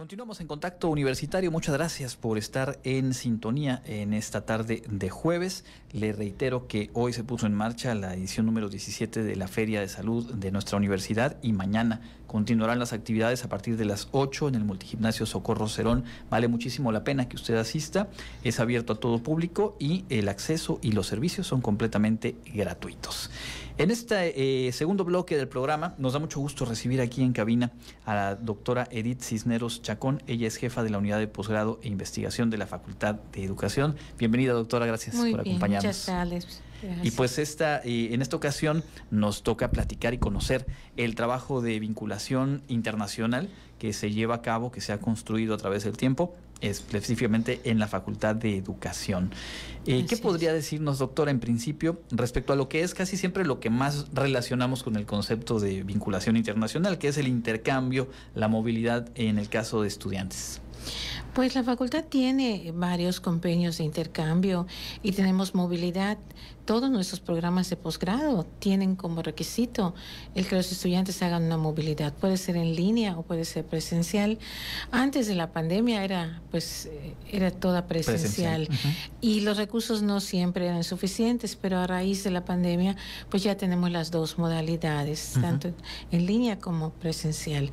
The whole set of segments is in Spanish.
Continuamos en contacto universitario. Muchas gracias por estar en sintonía en esta tarde de jueves. Le reitero que hoy se puso en marcha la edición número 17 de la Feria de Salud de nuestra universidad y mañana continuarán las actividades a partir de las 8 en el Multigimnasio Socorro Cerón. Vale muchísimo la pena que usted asista. Es abierto a todo público y el acceso y los servicios son completamente gratuitos. En este eh, segundo bloque del programa nos da mucho gusto recibir aquí en cabina a la doctora Edith Cisneros Chacón. Ella es jefa de la unidad de posgrado e investigación de la Facultad de Educación. Bienvenida doctora, gracias Muy por bien, acompañarnos. Muchas gracias. Y pues esta, eh, en esta ocasión nos toca platicar y conocer el trabajo de vinculación internacional que se lleva a cabo, que se ha construido a través del tiempo, específicamente en la Facultad de Educación. Eh, ¿Qué podría decirnos, doctora, en principio, respecto a lo que es casi siempre lo que más relacionamos con el concepto de vinculación internacional, que es el intercambio, la movilidad en el caso de estudiantes? Pues la facultad tiene varios convenios de intercambio y tenemos movilidad. Todos nuestros programas de posgrado tienen como requisito el que los estudiantes hagan una movilidad. Puede ser en línea o puede ser presencial. Antes de la pandemia era, pues, eh, era toda presencial, Presencial, y los recursos no siempre eran suficientes, pero a raíz de la pandemia, pues ya tenemos las dos modalidades, tanto en línea como presencial.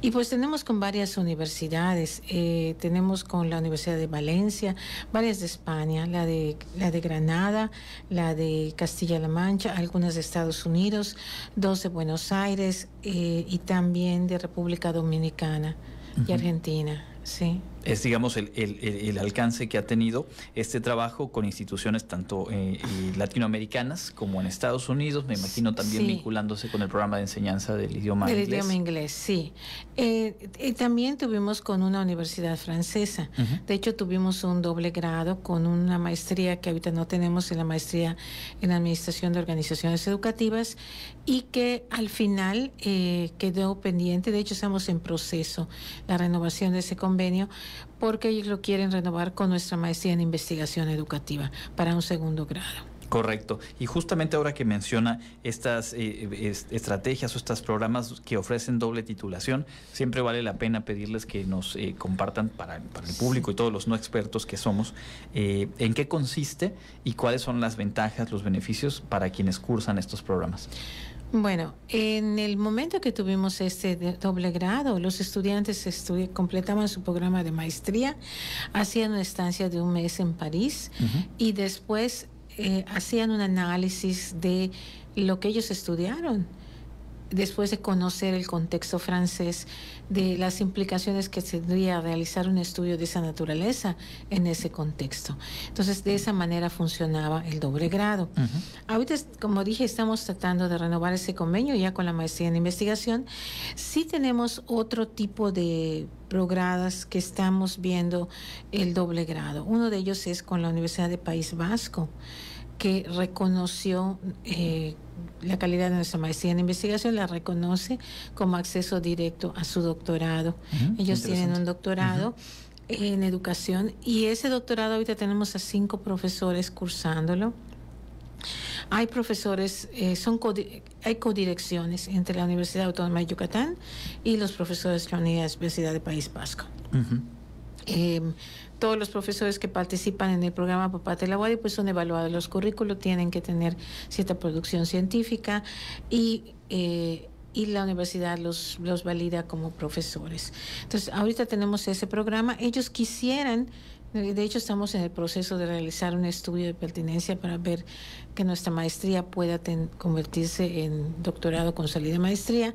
Y pues tenemos con varias universidades, eh, tenemos con la Universidad de Valencia, varias de España, la de, la de Granada, la de Castilla-La Mancha, algunas de Estados Unidos, dos de Buenos Aires eh, y también de República Dominicana y. Argentina, sí. Es digamos el, el- el- alcance que ha tenido este trabajo con instituciones tanto eh, y latinoamericanas como en Estados Unidos, me imagino también Sí. vinculándose con el programa de enseñanza del idioma Del inglés. idioma inglés, sí. Eh, y también tuvimos con una universidad francesa. De hecho, tuvimos un doble grado con una maestría que ahorita no tenemos en la maestría en Administración de Organizaciones Educativas y que al final eh, quedó pendiente. De hecho, estamos en proceso la renovación de ese convenio porque ellos lo quieren renovar con nuestra maestría en Investigación Educativa para un segundo grado. Correcto. Y justamente ahora que menciona estas eh, es- estrategias o estos programas que ofrecen doble titulación, siempre vale la pena pedirles que nos eh, compartan para, para el público y todos los no expertos que somos eh, en qué consiste y cuáles son las ventajas, los beneficios para quienes cursan estos programas. Bueno, en el momento que tuvimos este doble grado, los estudiantes estudi- completaban su programa de maestría, hacían una estancia de un mes en París y después eh, hacían un análisis de lo que ellos estudiaron. Después de conocer el contexto francés, de las implicaciones que tendría realizar un estudio de esa naturaleza en ese contexto. Entonces, de esa manera funcionaba el doble grado. Ujú. Ahorita, como dije, estamos tratando de renovar ese convenio ya con la maestría en investigación. Sí tenemos otro tipo de programas que estamos viendo el doble grado. Uno de ellos es con la Universidad de País Vasco, que reconoció eh, la calidad de nuestra maestría en investigación, la reconoce como acceso directo a su doctorado. Ellos tienen un doctorado en educación y ese doctorado ahorita tenemos a cinco profesores cursándolo. Hay profesores, eh, son hay codirecciones entre la Universidad Autónoma de Yucatán y los profesores de la Universidad de País Vasco. Eh, todos los profesores que participan en el programa Papate Laguari pues son evaluados. Los currículos tienen que tener cierta producción científica y, eh, y la universidad los, los valida como profesores. Entonces, ahorita tenemos ese programa. Ellos quisieran, eh, de hecho estamos en el proceso de realizar un estudio de pertinencia para ver que nuestra maestría pueda ten- convertirse en doctorado con salida de maestría,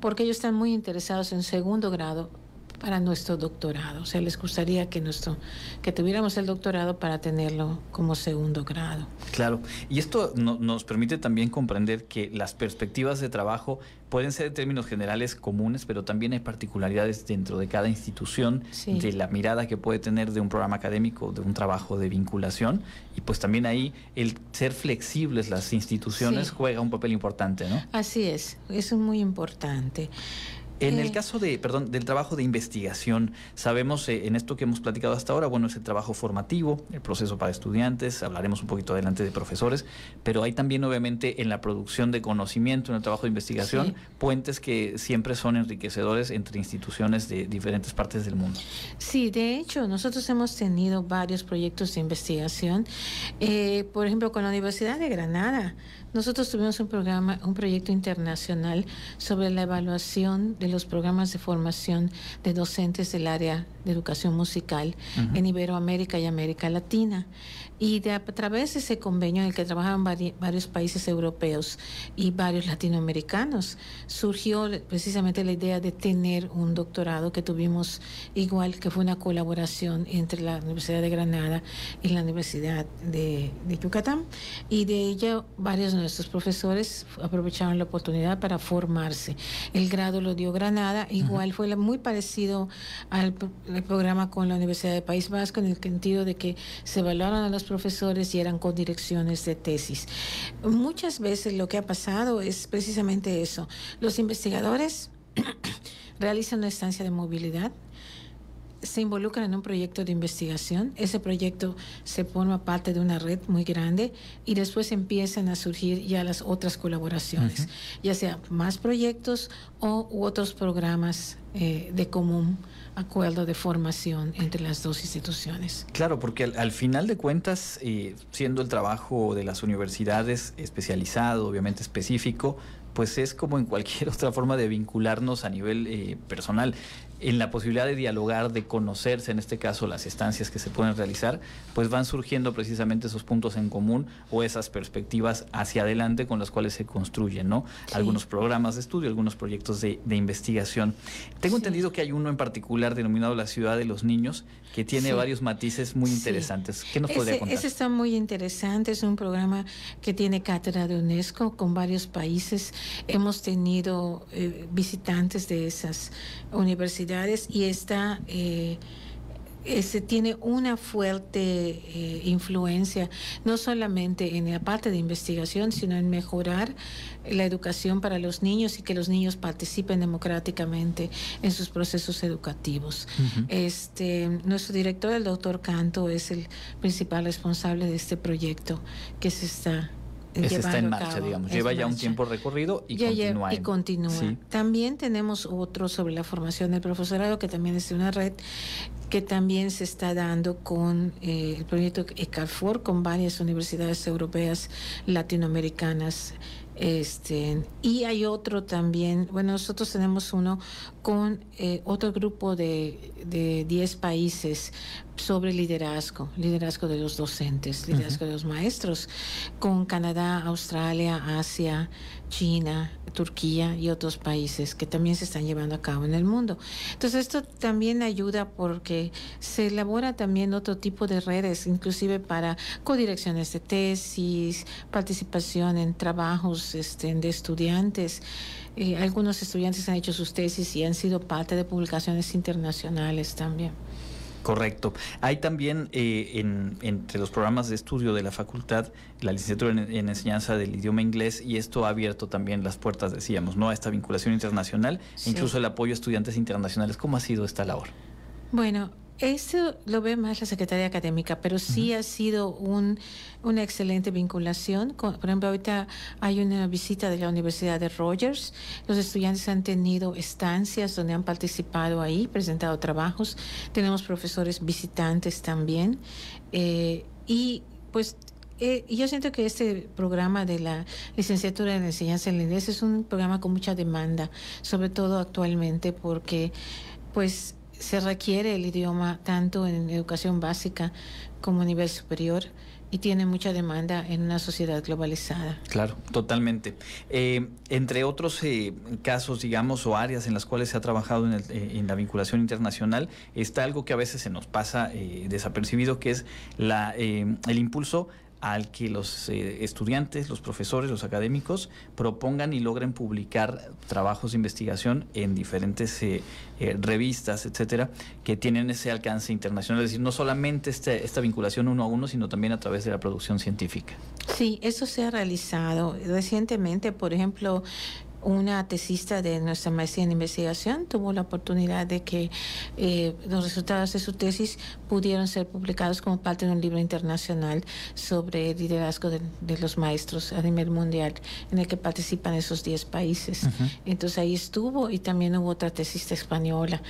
porque ellos están muy interesados en segundo grado para nuestro doctorado. O sea, les gustaría que nuestro que tuviéramos el doctorado para tenerlo como segundo grado. Claro, y esto no- nos permite también comprender que las perspectivas de trabajo pueden ser en términos generales comunes, pero también hay particularidades dentro de cada institución, Sí. de la mirada que puede tener de un programa académico, de un trabajo de vinculación, y pues también ahí el ser flexibles las instituciones Sí. juega un papel importante, ¿no? Así es, eso es muy importante. En el caso de, perdón, del trabajo de investigación, sabemos eh, en esto que hemos platicado hasta ahora, bueno, es el trabajo formativo, el proceso para estudiantes, hablaremos un poquito adelante de profesores, pero hay también obviamente en la producción de conocimiento, en el trabajo de investigación, puentes que siempre son enriquecedores entre instituciones de diferentes partes del mundo. Sí, de hecho, nosotros hemos tenido varios proyectos de investigación, eh, por ejemplo, con la Universidad de Granada. Nosotros tuvimos un programa, un proyecto internacional sobre la evaluación de los programas de formación de docentes del área de educación musical en Iberoamérica y América Latina. Y de, a través de ese convenio en el que trabajaban varios países europeos y varios latinoamericanos, surgió precisamente la idea de tener un doctorado que tuvimos igual, que fue una colaboración entre la Universidad de Granada y la Universidad de, de Yucatán. Y de ella varios nuestros profesores aprovecharon la oportunidad para formarse. El grado lo dio Granada, igual fue muy parecido al programa con la Universidad de País Vasco en el sentido de que se evaluaron a los profesores y eran con direcciones de tesis. Muchas veces lo que ha pasado es precisamente eso. Los investigadores realizan una estancia de movilidad, se involucran en un proyecto de investigación, ese proyecto se forma parte de una red muy grande y después empiezan a surgir ya las otras colaboraciones, ya sea más proyectos o u otros programas eh, de común acuerdo de formación entre las dos instituciones. Claro, porque al, final de cuentas, eh, siendo el trabajo de las universidades especializado, obviamente específico, pues es como en cualquier otra forma de vincularnos a nivel eh, personal en la posibilidad de dialogar, de conocerse, en este caso las estancias que se pueden realizar, pues van surgiendo precisamente esos puntos en común o esas perspectivas hacia adelante con las cuales se construyen, ¿no? Algunos programas de estudio, algunos proyectos de, investigación. Tengo entendido que hay uno en particular denominado La Ciudad de los Niños, que tiene varios matices muy interesantes. ¿Qué nos podría contar? Ese está muy interesante, es un programa que tiene cátedra de UNESCO con varios países. Hemos tenido eh, visitantes de esas universidades y está... Eh, ese tiene una fuerte eh, influencia, no solamente en la parte de investigación, sino en mejorar la educación para los niños y que los niños participen democráticamente en sus procesos educativos. este, nuestro director, el doctor Canto, es el principal responsable de este proyecto que se está ese está en marcha, digamos. Lleva ya un tiempo recorrido y continúa. y continúa. También tenemos otro sobre la formación del profesorado, que también es una red que también se está dando con eh, el proyecto ECAFOR, con varias universidades europeas, latinoamericanas. Este, y hay otro también, bueno, nosotros tenemos uno con eh, otro grupo de, de 10 países sobre liderazgo, liderazgo de los docentes, liderazgo de los maestros, con Canadá, Australia, Asia, China, Turquía y otros países que también se están llevando a cabo en el mundo. Entonces esto también ayuda porque se elabora también otro tipo de redes, inclusive para codirecciones de tesis, participación en trabajos este, de estudiantes. Eh, algunos estudiantes han hecho sus tesis y han sido parte de publicaciones internacionales también. Correcto. Hay también eh, en, entre los programas de estudio de la facultad la licenciatura en, enseñanza del idioma inglés y esto ha abierto también las puertas, decíamos, ¿no? a esta vinculación internacional, incluso el apoyo a estudiantes internacionales. ¿Cómo ha sido esta labor? Bueno, eso lo ve más la Secretaría Académica, pero sí ha sido un, una excelente vinculación. por ejemplo, ahorita hay una visita de la Universidad de Rogers. Los estudiantes han tenido estancias donde han participado ahí, presentado trabajos. Tenemos profesores visitantes también. Eh, y pues eh, yo siento que este programa de la licenciatura en enseñanza en inglés es un programa con mucha demanda, sobre todo actualmente porque pues se requiere el idioma tanto en educación básica como a nivel superior y tiene mucha demanda en una sociedad globalizada. Claro, totalmente. Eh, entre otros eh, casos, digamos, o áreas en las cuales se ha trabajado en, eh, en, la vinculación internacional, está algo que a veces se nos pasa desapercibido, que es la, el impulso al que los eh, estudiantes, los profesores, los académicos propongan y logren publicar trabajos de investigación en diferentes eh, eh, revistas, etcétera, que tienen ese alcance internacional. Es decir, no solamente este, esta vinculación uno a uno, sino también a través de la producción científica. Sí, eso se ha realizado recientemente, por ejemplo, una tesista de nuestra maestría en investigación tuvo la oportunidad de que eh, los resultados de su tesis pudieron ser publicados como parte de un libro internacional sobre el liderazgo de, los maestros a nivel mundial, en el que participan esos 10 países. Entonces ahí estuvo y también hubo otra tesista española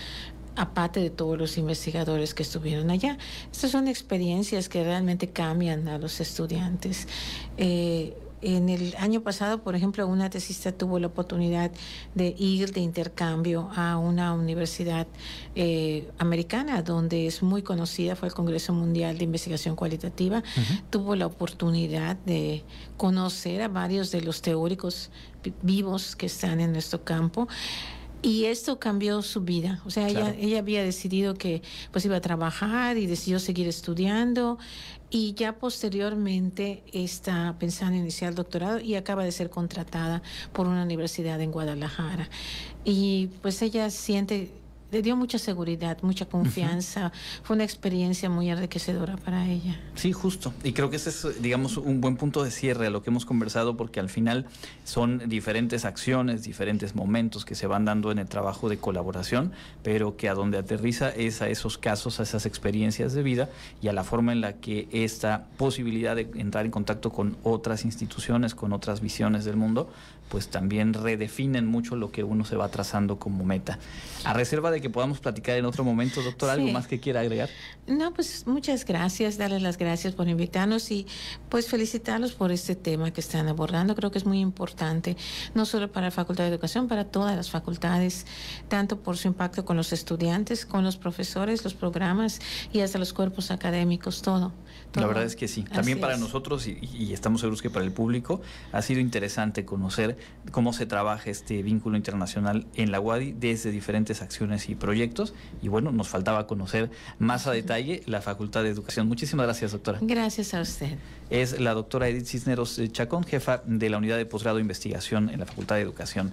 aparte de todos los investigadores que estuvieron allá. Estas son experiencias que realmente cambian a los estudiantes. Eh, en el año pasado, por ejemplo, una tesista tuvo la oportunidad de ir de intercambio a una universidad eh, americana, donde es muy conocida, fue el Congreso Mundial de Investigación Cualitativa. Tuvo la oportunidad de conocer a varios de los teóricos vivos que están en nuestro campo. Y esto cambió su vida. O sea, ella, ella había decidido que pues iba a trabajar y decidió seguir estudiando y ya posteriormente está pensando en iniciar el doctorado y acaba de ser contratada por una universidad en Guadalajara. Y pues ella siente le dio mucha seguridad, mucha confianza. Fue una experiencia muy enriquecedora para ella. Sí, justo. Y creo que ese es, digamos, un buen punto de cierre a lo que hemos conversado, porque al final son diferentes acciones, diferentes momentos que se van dando en el trabajo de colaboración, pero que a donde aterriza es a esos casos, a esas experiencias de vida y a la forma en la que esta posibilidad de entrar en contacto con otras instituciones, con otras visiones del mundo, pues también redefinen mucho lo que uno se va trazando como meta. A reserva de que podamos platicar en otro momento, doctor, ¿algo más que quiera agregar? No, pues muchas gracias, darles las gracias por invitarnos y pues felicitarlos por este tema que están abordando. Creo que es muy importante, no solo para la Facultad de Educación, para todas las facultades, tanto por su impacto con los estudiantes, con los profesores, los programas y hasta los cuerpos académicos, todo. La verdad es que sí. También para nosotros y, y estamos seguros que para el público ha sido interesante conocer cómo se trabaja este vínculo internacional en la UADI desde diferentes acciones y proyectos. Y bueno, nos faltaba conocer más a detalle la Facultad de Educación. Muchísimas gracias, doctora. Gracias a usted. Es la doctora Edith Cisneros Chacón, jefa de la Unidad de Posgrado de Investigación en la Facultad de Educación.